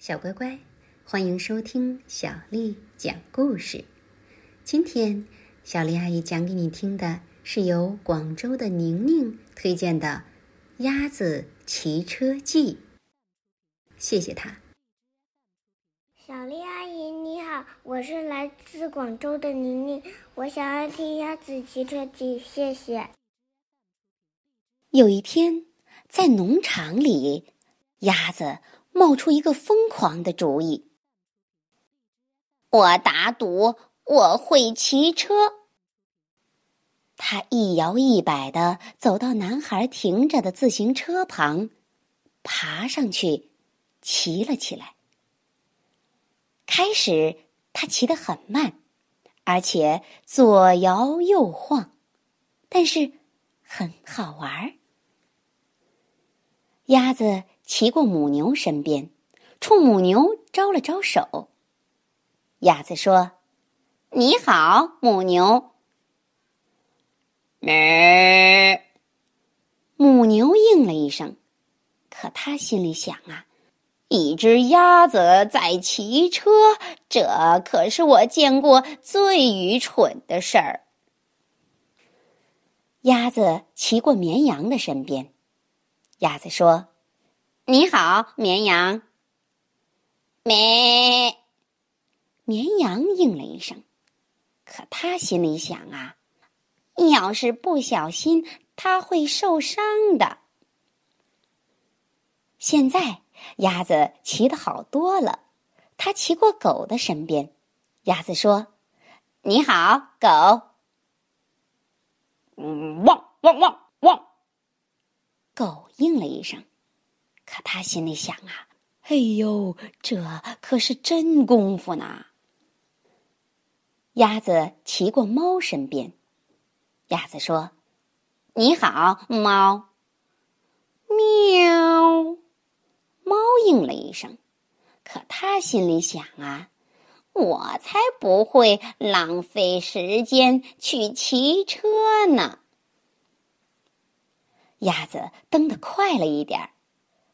小乖乖，欢迎收听小丽讲故事。今天，小丽阿姨讲给你听的是由广州的宁宁推荐的《鸭子骑车记》。谢谢她。小丽阿姨你好，我是来自广州的宁宁，我想要听《鸭子骑车记》，谢谢。有一天，在农场里，鸭子。冒出一个疯狂的主意。我打赌我会骑车。他一摇一摆的走到男孩停着的自行车旁，爬上去，骑了起来。开始他骑得很慢，而且左摇右晃，但是很好玩儿。鸭子。骑过母牛身边，冲母牛招了招手。鸭子说：“你好，母牛。”咩。母牛应了一声，可他心里想啊，一只鸭子在骑车，这可是我见过最愚蠢的事儿。鸭子骑过绵羊的身边，鸭子说。你好，绵羊。咩，绵羊应了一声，可他心里想啊，要是不小心，他会受伤的。现在鸭子骑的好多了，他骑过狗的身边，鸭子说：“你好，狗。”嗯，汪汪汪汪，狗应了一声。可他心里想啊，哎呦，这可是真功夫呢。鸭子骑过猫身边，鸭子说：“你好，猫。”喵，猫应了一声。可他心里想啊，我才不会浪费时间去骑车呢。鸭子蹬得快了一点儿。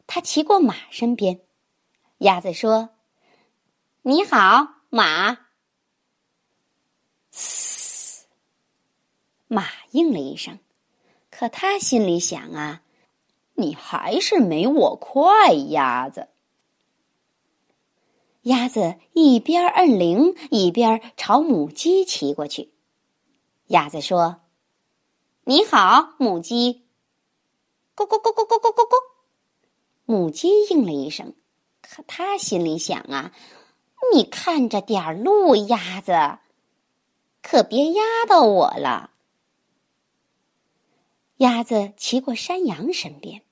他骑过马身边。鸭子说：“你好，马。”嘶，马应了一声，可他心里想啊，你还是没我快，鸭子。鸭子一边摁铃，一边朝母鸡骑过去。鸭子说：“你好，母鸡。”咕咕咕母鸡应了一声，可他心里想啊：“你看着点路，鸭子，可别压到我了。”鸭子骑过山羊身边，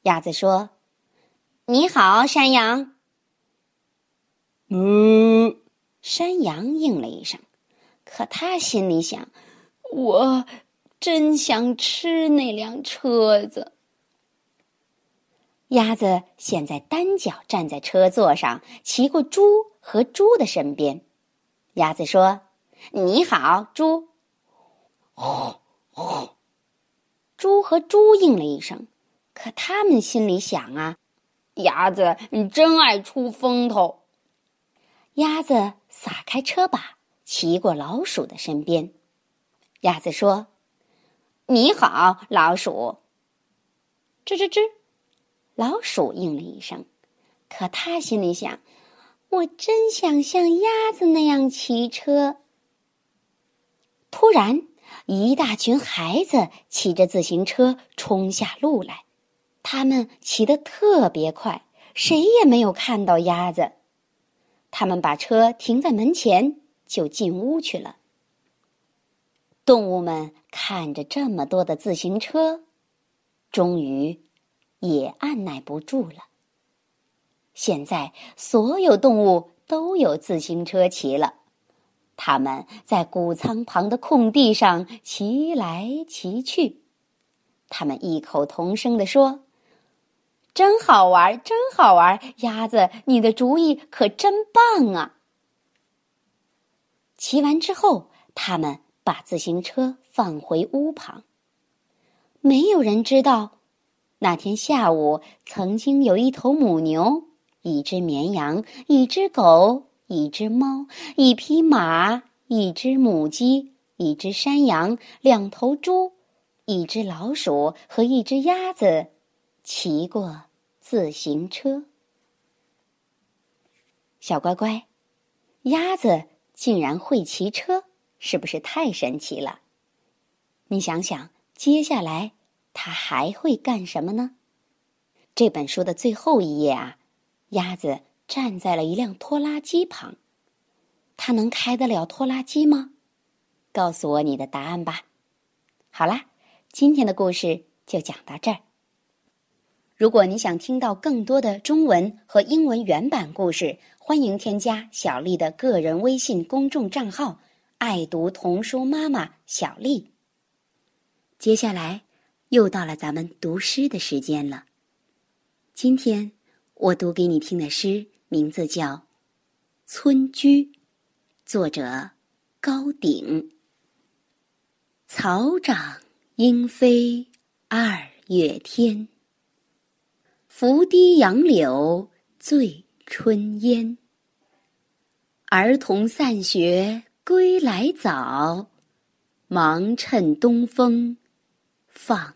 鸭子说：“你好，山羊。”嗯，山羊应了一声，可他心里想：“我真想吃那辆车子。”鸭子现在单脚站在车座上，骑过猪和猪的身边。鸭子说：“你好，猪。”呼呼，猪和猪应了一声，可他们心里想啊：“鸭子你真爱出风头。”鸭子撒开车把，骑过老鼠的身边。鸭子说：“你好，老鼠。”吱吱吱。老鼠应了一声，可他心里想：“我真想像鸭子那样骑车。”突然，一大群孩子骑着自行车冲下路来，他们骑得特别快，谁也没有看到鸭子。他们把车停在门前，就进屋去了。动物们看着这么多的自行车，终于。也按耐不住了。现在所有动物都有自行车骑了，他们在谷仓旁的空地上骑来骑去，他们异口同声地说：“真好玩，真好玩！鸭子，你的主意可真棒啊！”骑完之后，他们把自行车放回屋旁。没有人知道。那天下午，曾经有一头母牛一只绵羊，一只狗，一只猫，一匹马，一只母鸡，一只山羊，两头猪，一只老鼠和一只鸭子骑过自行车。小乖乖，鸭子竟然会骑车，是不是太神奇了？你想想，接下来它还会干什么呢？这本书的最后一页啊。鸭子站在了一辆拖拉机旁，它能开得了拖拉机吗？告诉我你的答案吧。好啦，今天的故事就讲到这儿。如果你想听到更多的中文和英文原版故事，欢迎添加小丽的个人微信公众账号“爱读童书妈妈小丽”。接下来又到了咱们读诗的时间了，今天。我读给你听的诗名字叫《村居》，作者高鼎。草长莺飞二月天，拂堤杨柳醉春烟。儿童散学归来早，忙趁东风放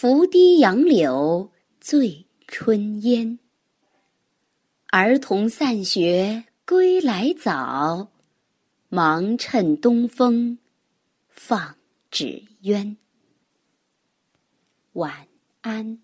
拂堤杨柳醉春烟。儿童散学归来早，忙趁东风放纸鸢。晚安。